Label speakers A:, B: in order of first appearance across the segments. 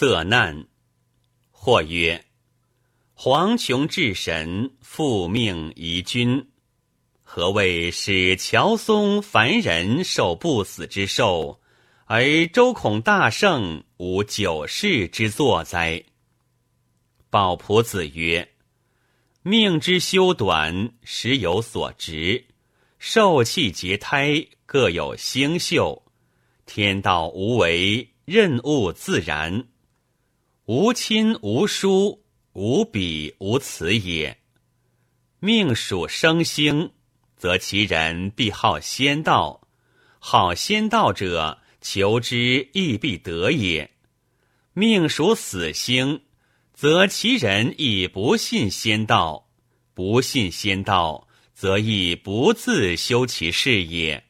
A: 色难。或曰：黄琼至神，复命遗君。何谓使乔松凡人受不死之寿，而周孔大圣无九世之作哉？鲍仆子曰：命之修短，时有所值；受气结胎，各有星宿。天道无为，任物自然，无亲无疏，无彼无此也。命属生星。则其人必好仙道，好仙道者，求之亦必得也。命属死星，则其人亦不信仙道，不信仙道，则亦不自修其事也。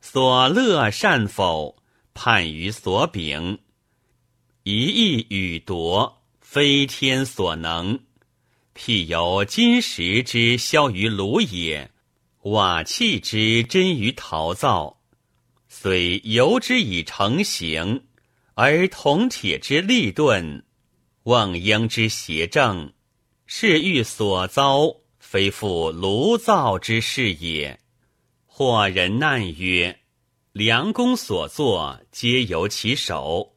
A: 所乐善否，判于所秉。一意与夺，非天所能。譬由金石之消于炉也。瓦器之真于陶造，虽由之以成形，而铜铁之利钝，望应之邪正，是欲所遭，非复炉灶之事也。或人难曰：良公所作，皆由其手，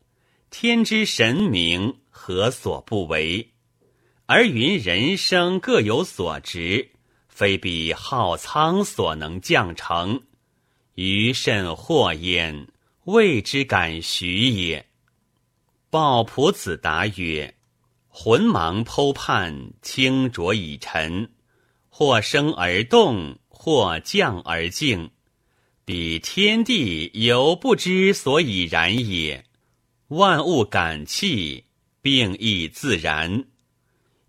A: 天之神明，何所不为？而云人生各有所值。非彼浩苍所能降成，余甚祸焉，谓之敢许也。鲍朴子答曰：“魂芒剖判，清浊已沉，或生而动，或降而静。彼天地犹不知所以然也。万物感气，并亦自然，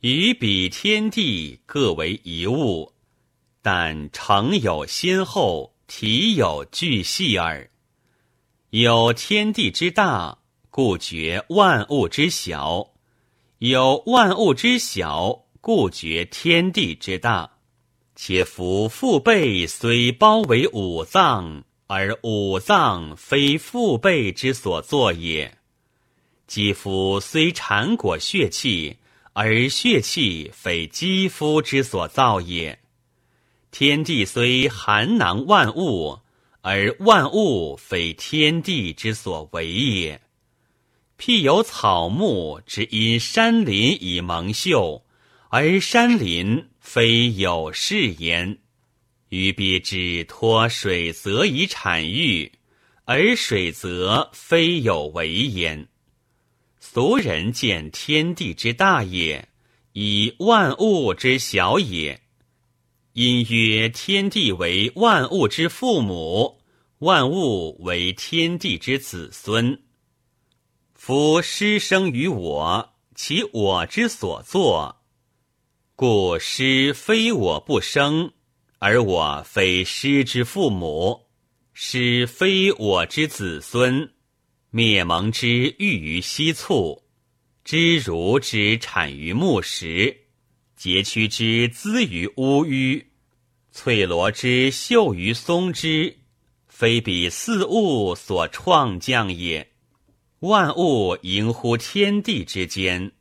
A: 与彼天地各为一物。”但成有先后，体有巨细耳。有天地之大，故觉万物之小；有万物之小，故觉天地之大。且夫父辈虽包为五脏，而五脏非父辈之所作也；肌肤虽缠裹血气，而血气非肌肤之所造也。天地虽含囊万物，而万物非天地之所为也。譬有草木之因山林以蒙秀，而山林非有事焉；于彼之托水泽以产育，而水泽非有为焉。俗人见天地之大也，以万物之小也。因曰：天地为万物之父母，万物为天地之子孙。夫师生于我，其我之所作，故师非我不生，而我非师之父母，师非我之子孙。灭蒙之育于溪醋，知如之产于木石。节屈之滋于乌鱼，翠罗之秀于松枝，非彼四物所创降也。万物盈乎天地之间，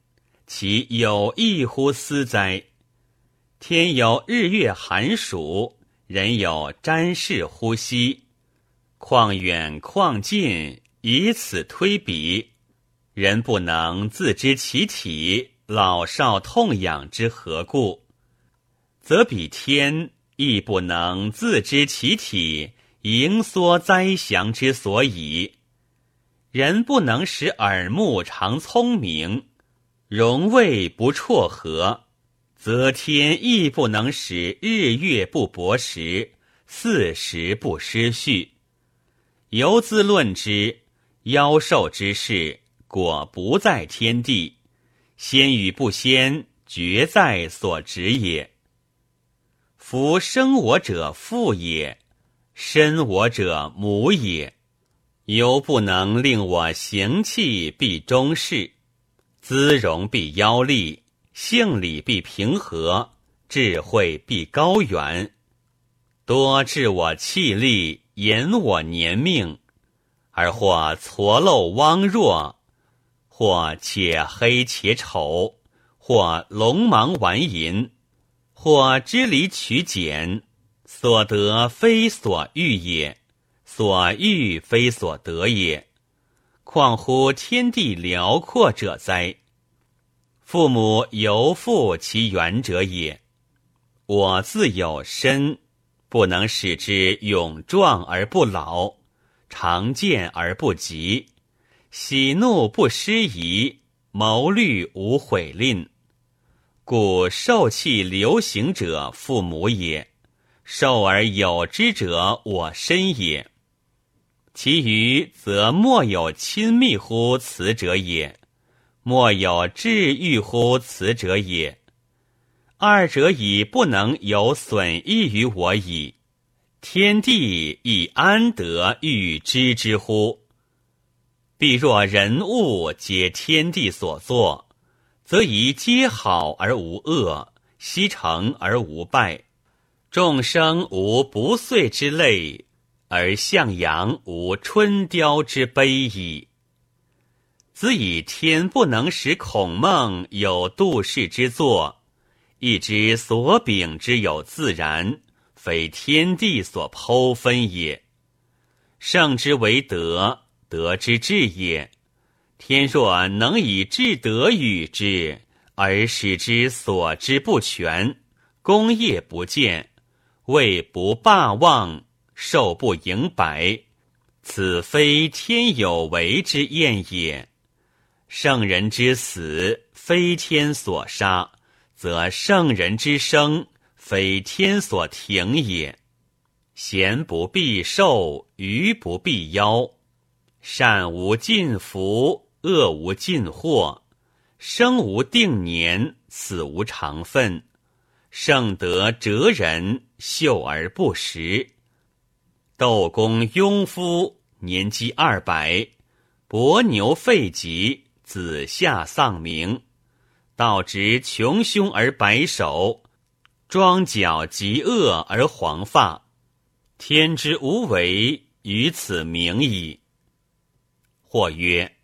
A: 其有异乎斯哉？天有日月寒暑，人有瞻视呼吸，况远况近，以此推比，人不能自知其体。老少痛痒之何故？则比天亦不能自知其体，盈缩灾祥之所以。人不能使耳目常聪明，容味不辍合，则天亦不能使日月不薄时，四时不失序。由兹论之，妖兽之事，果不在天地。先与不先，决在所执也。夫生我者父也，身我者母也。犹不能令我行气必中视，姿容必妖丽，性理必平和，智慧必高远。多治我气力，延我年命，而或矬陋汪弱。或且黑且丑，或龙芒丸银，或支离取简，所得非所欲也，所欲非所得也。况乎天地辽阔者哉？父母犹负其远者也。我自有身，不能使之勇壮而不老，常见而不及。喜怒不失仪，谋虑无悔吝，故受气流行者父母也，受而有之者我身也。其余则莫有亲密乎此者也，莫有治愈乎此者也。二者已不能有损益于我矣，天地亦安得欲知之乎？必若人物皆天地所作，则宜皆好而无恶，悉成而无败。众生无不遂之类，而向阳无春凋之悲矣。子以天不能使孔孟有度世之作，亦知所秉之有自然，非天地所剖分也。圣之为德。德之至也，天若能以至德与之，而使之所知不全，功业不见，位不霸望，寿不盈白，此非天有为之验也。圣人之死，非天所杀，则圣人之生，非天所停也。贤不必寿，愚不必夭。善无尽福，恶无尽祸，生无定年，死无常分。圣德哲人，秀而不实。窦公庸夫，年积二百，伯牛废疾，子夏丧明。道直穷凶而白首，庄脚极恶而黄发。天之无为，于此明矣。或曰：“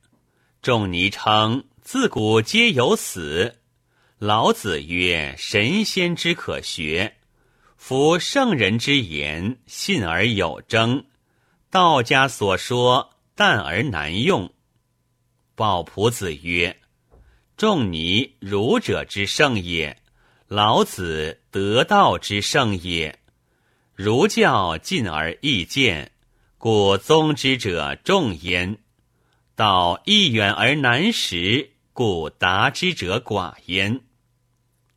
A: 仲尼称自古皆有死。”老子曰：“神仙之可学，夫圣人之言，信而有征。道家所说，淡而难用。”鲍朴子曰：“仲尼儒者之圣也，老子得道之圣也。儒教近而易见，故宗之者众焉。”道亦远而难识，故达之者寡焉。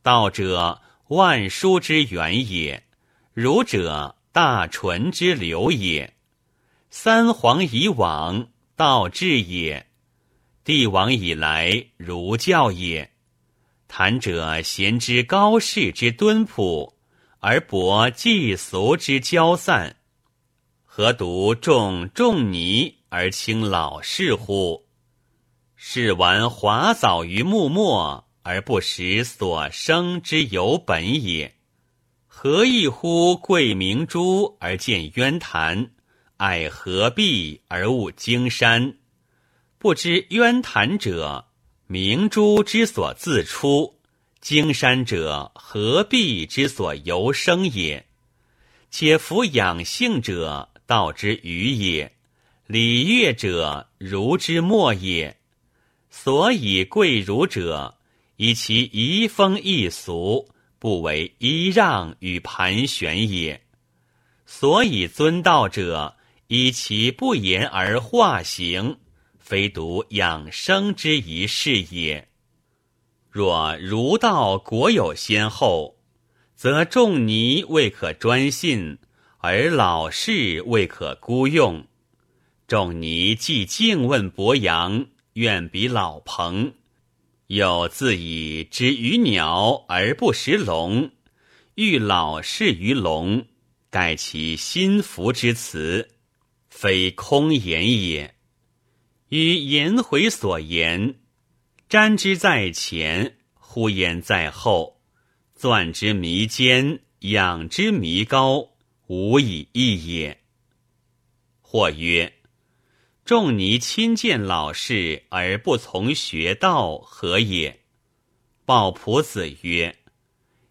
A: 道者，万书之源也；儒者，大纯之流也。三皇以往，道治也；帝王以来，儒教也。谈者贤之高士之敦朴，而博祭俗之交散，何独重仲尼？而轻老士乎？是玩华藻于木末，而不识所生之有本也。何异乎贵明珠而见渊潭，爱何必而悟荆山？不知渊潭者，明珠之所自出；荆山者，何必之所由生也。且夫养性者，道之余也。礼乐者，儒之末也。所以贵儒者，以其移风易俗，不为揖让与盘旋也；所以尊道者，以其不言而化行，非独养生之一事也。若儒道国有先后，则仲尼未可专信，而老士未可孤用。仲尼既敬问伯阳，愿比老彭，又自以知于鸟而不识龙，欲老士于龙，盖其心服之辞，非空言也。与颜回所言，瞻之在前，呼焉在后；钻之弥坚，仰之弥高，无以异也。或曰。仲尼亲见老士而不从学道，何也？鲍仆子曰：“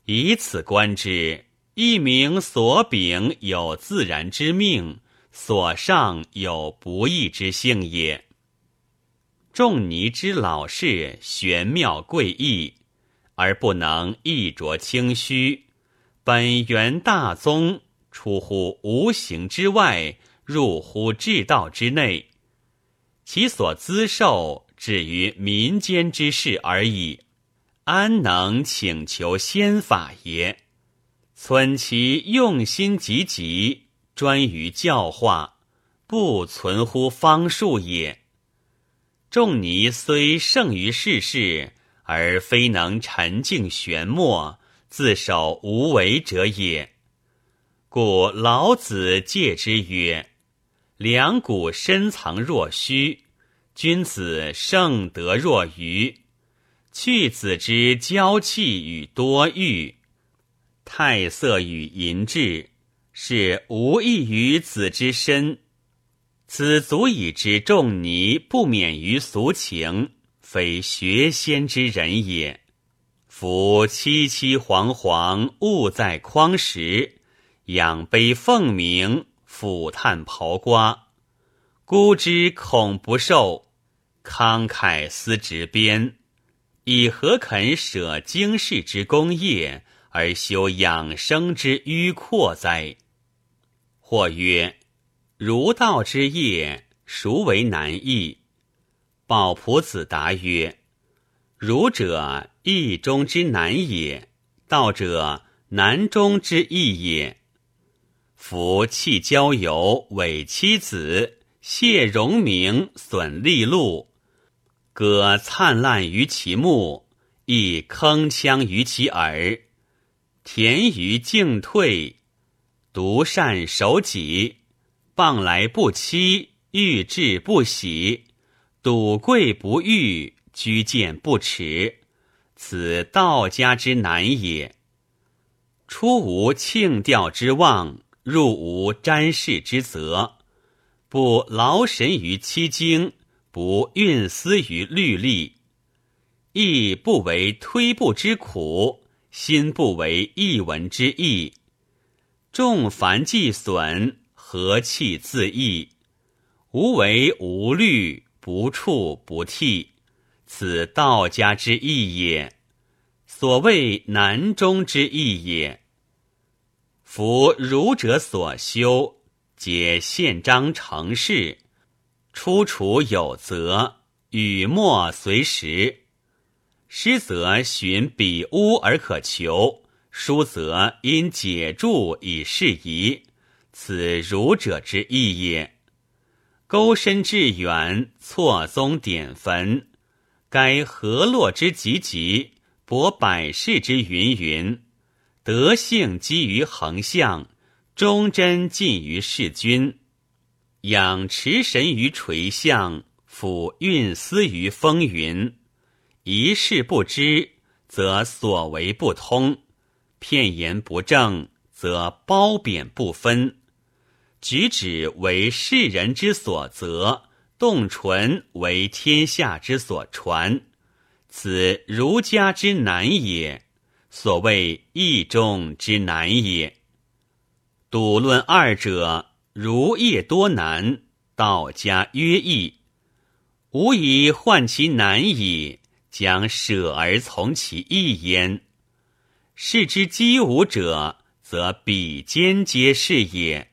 A: 以此观之，一名所秉有自然之命，所上有不义之性也。”仲尼之老士玄妙贵异，而不能一着清虚，本源大宗出乎无形之外，入乎至道之内。其所资受止于民间之事而已，安能请求仙法也？存其用心积极，专于教化，不存乎方术也。仲尼虽胜于世事，而非能沉静玄默，自守无为者也。故老子戒之曰。两股深藏若虚，君子盛德若愚。去子之娇气与多欲，太色与淫志，是无益于子之身。此足以知仲尼不免于俗情，非学仙之人也。夫凄凄惶惶，物在匡时，仰悲凤鸣。俯叹刨瓜，孤之恐不受；慷慨思执鞭，以何肯舍经世之功业，而修养生之迂阔哉？或曰：儒道之业，孰为难易？鲍仆子答曰：儒者易中之难也，道者难中之易也。夫弃交友，委妻子，谢荣名，损利禄，歌灿烂于其目，亦铿锵于其耳。田于进退，独善守己，傍来不期，遇至不喜，赌贵不遇，居见不耻。此道家之难也。出无庆吊之望。入无瞻视之责，不劳神于七经，不运思于律例，亦不为推步之苦，心不为一文之意。众凡既损，和气自溢，无为无虑，不触不替，此道家之意也。所谓难中之意也。夫儒者所修，皆宪章成事，出处有则，语墨随时。师则寻彼屋而可求，书则因解注以适宜。此儒者之意也。钩深致远，错综点坟，该河洛之极极，博百世之云云。德性基于横向，忠贞尽于事君。养持神于垂象，抚运思于风云。一事不知，则所为不通；片言不正，则褒贬不分。举止为世人之所责，动唇为天下之所传。此儒家之难也。所谓义中之难也。笃论二者，儒业多难，道家曰易。吾以患其难矣，将舍而从其易焉。是之积无者，则比肩皆是也；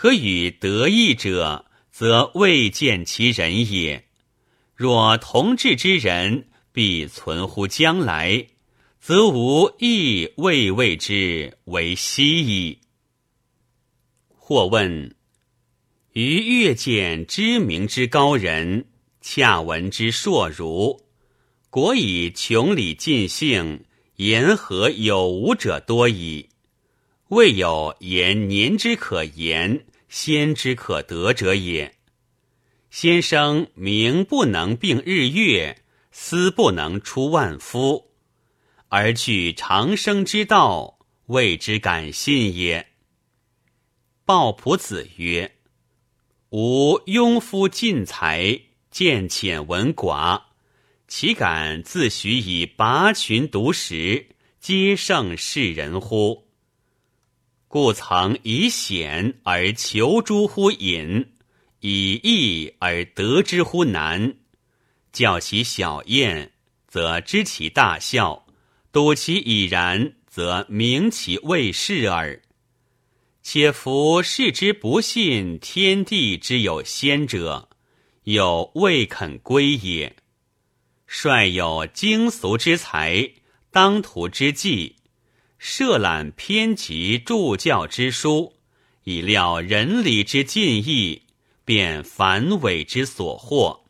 A: 可与得意者，则未见其人也。若同志之人，必存乎将来。则无亦未谓之为希矣。或问：于越见知名之高人，恰闻之硕儒，果以穷理尽性，言何有无者多矣。未有言年之可言，先之可得者也。先生名不能并日月，思不能出万夫。而据长生之道，谓之敢信也。鲍仆子曰：“吾庸夫尽才，见浅闻寡，岂敢自诩以拔群独食，皆胜世人乎？故曾以险而求诸乎隐，以易而得之乎难。教其小验，则知其大孝；睹其已然，则明其未事耳。且夫士之不信天地之有先者，有未肯归也。率有经俗之才，当涂之计。设览偏极助教之书，以料人理之尽意，便繁伪之所获，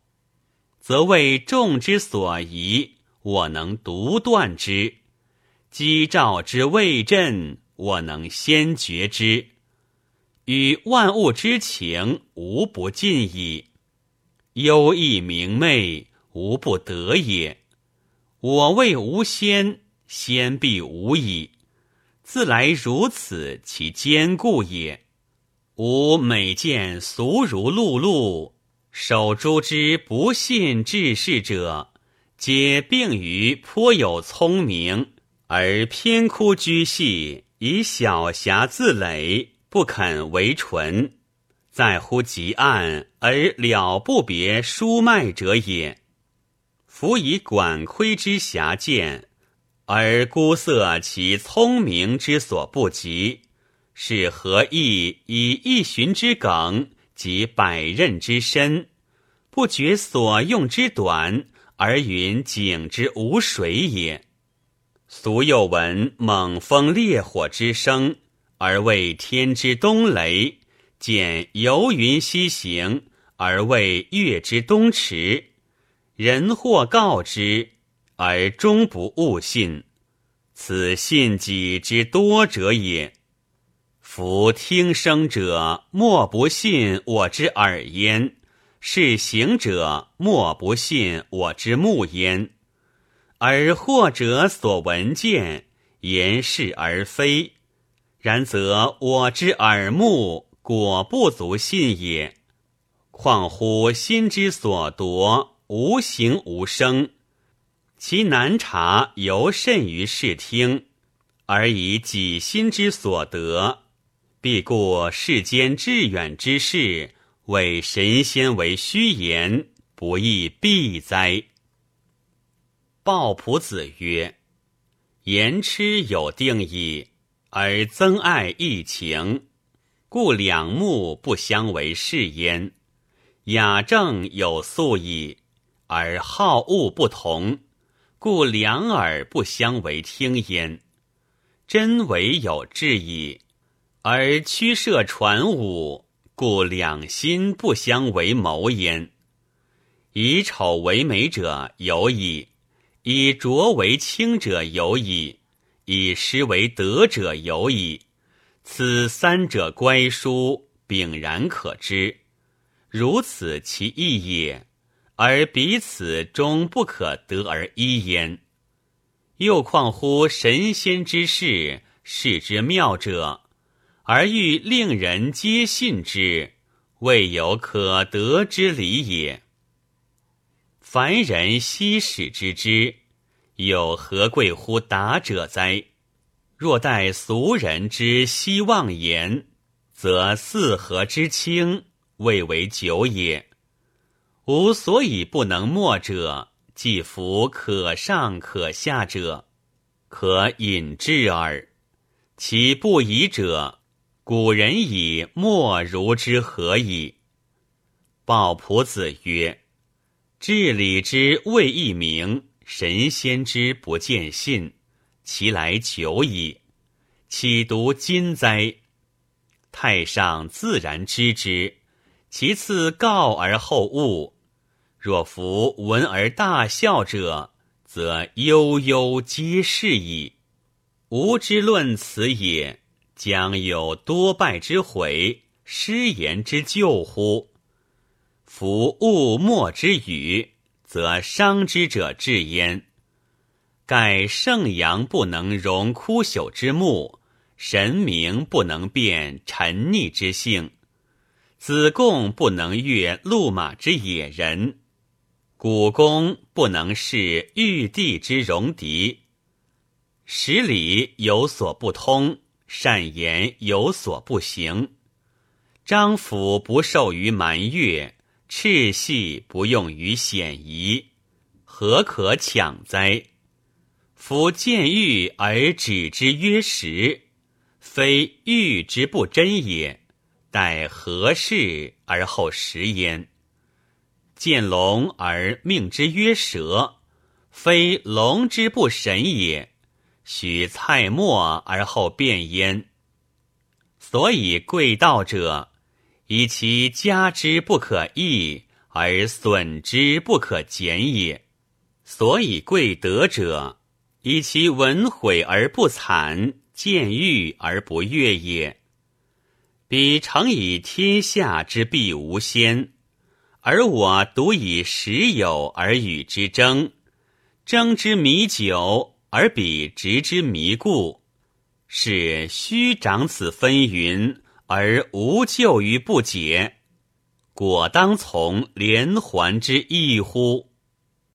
A: 则为众之所疑，我能独断之；机兆之未振，我能先觉之。与万物之情，无不尽矣；优异明媚，无不得也。我谓无先，先必无矣。自来如此，其坚固也。吾每见俗如碌碌，守诸之不信治世者，皆病于颇有聪明，而偏枯居细，以小瑕自累，不肯为纯，在乎极暗而了不别疏脉者也。夫以管窥之狭见。而孤色其聪明之所不及，是何意以一寻之梗及百仞之深，不觉所用之短，而云井之无水也？俗又闻猛风烈火之声，而谓天之东雷；见游云西行，而谓月之东驰。人或告之。而终不悟信，此信己之多者也。夫听声者，莫不信我之耳焉；是行者，莫不信我之目焉。而或者所闻见，言是而非，然则我之耳目果不足信也。况乎心之所夺，无形无声。其难察尤甚于视听，而以己心之所得，必故世间至远之事，为神仙为虚言，不亦必哉？鲍朴子曰：“言痴有定矣，而增爱异情，故两目不相为是焉。雅正有素矣，而好恶不同。”故两耳不相为听焉，真伪有志矣；而驱射传武，故两心不相为谋焉。以丑为美者有矣，以浊为清者有矣，以失为德者有矣。此三者乖殊，炳然可知。如此其义也。而彼此终不可得而一焉。又况乎神仙之事，事之妙者，而欲令人皆信之，未有可得之理也。凡人悉使知之，有何贵乎达者哉？若待俗人之希望言，则四合之清，未为久也。吾所以不能默者，既夫可上可下者，可引智耳。其不疑者，古人以默如之何矣？鲍朴子曰：“治理之未易明，神仙之不见信，其来久矣。岂独今哉？太上自然知之，其次告而后悟。”若夫闻而大笑者，则悠悠皆是矣。吾之论此也，将有多败之悔，失言之救乎？夫物莫之语，则伤之者至焉。盖圣阳不能容枯朽之木，神明不能变沉溺之性。子贡不能越路马之野人，古公不能是玉帝之戎狄。十里有所不通，善言有所不行。张府不受于蛮越，赤系不用于险夷，何可抢哉？夫见玉而止之曰实，非玉之不真也。待何事而后食焉？见龙而命之曰蛇，非龙之不神也。许菜末而后变焉。所以贵道者，以其加之不可易，而损之不可减也；所以贵德者，以其文毁而不惨，见欲而不悦也。彼诚以天下之必无先，而我独以时有而与之争，争之弥久。而彼执之弥固，是虚长此纷纭，而无救于不解。果当从连环之意乎？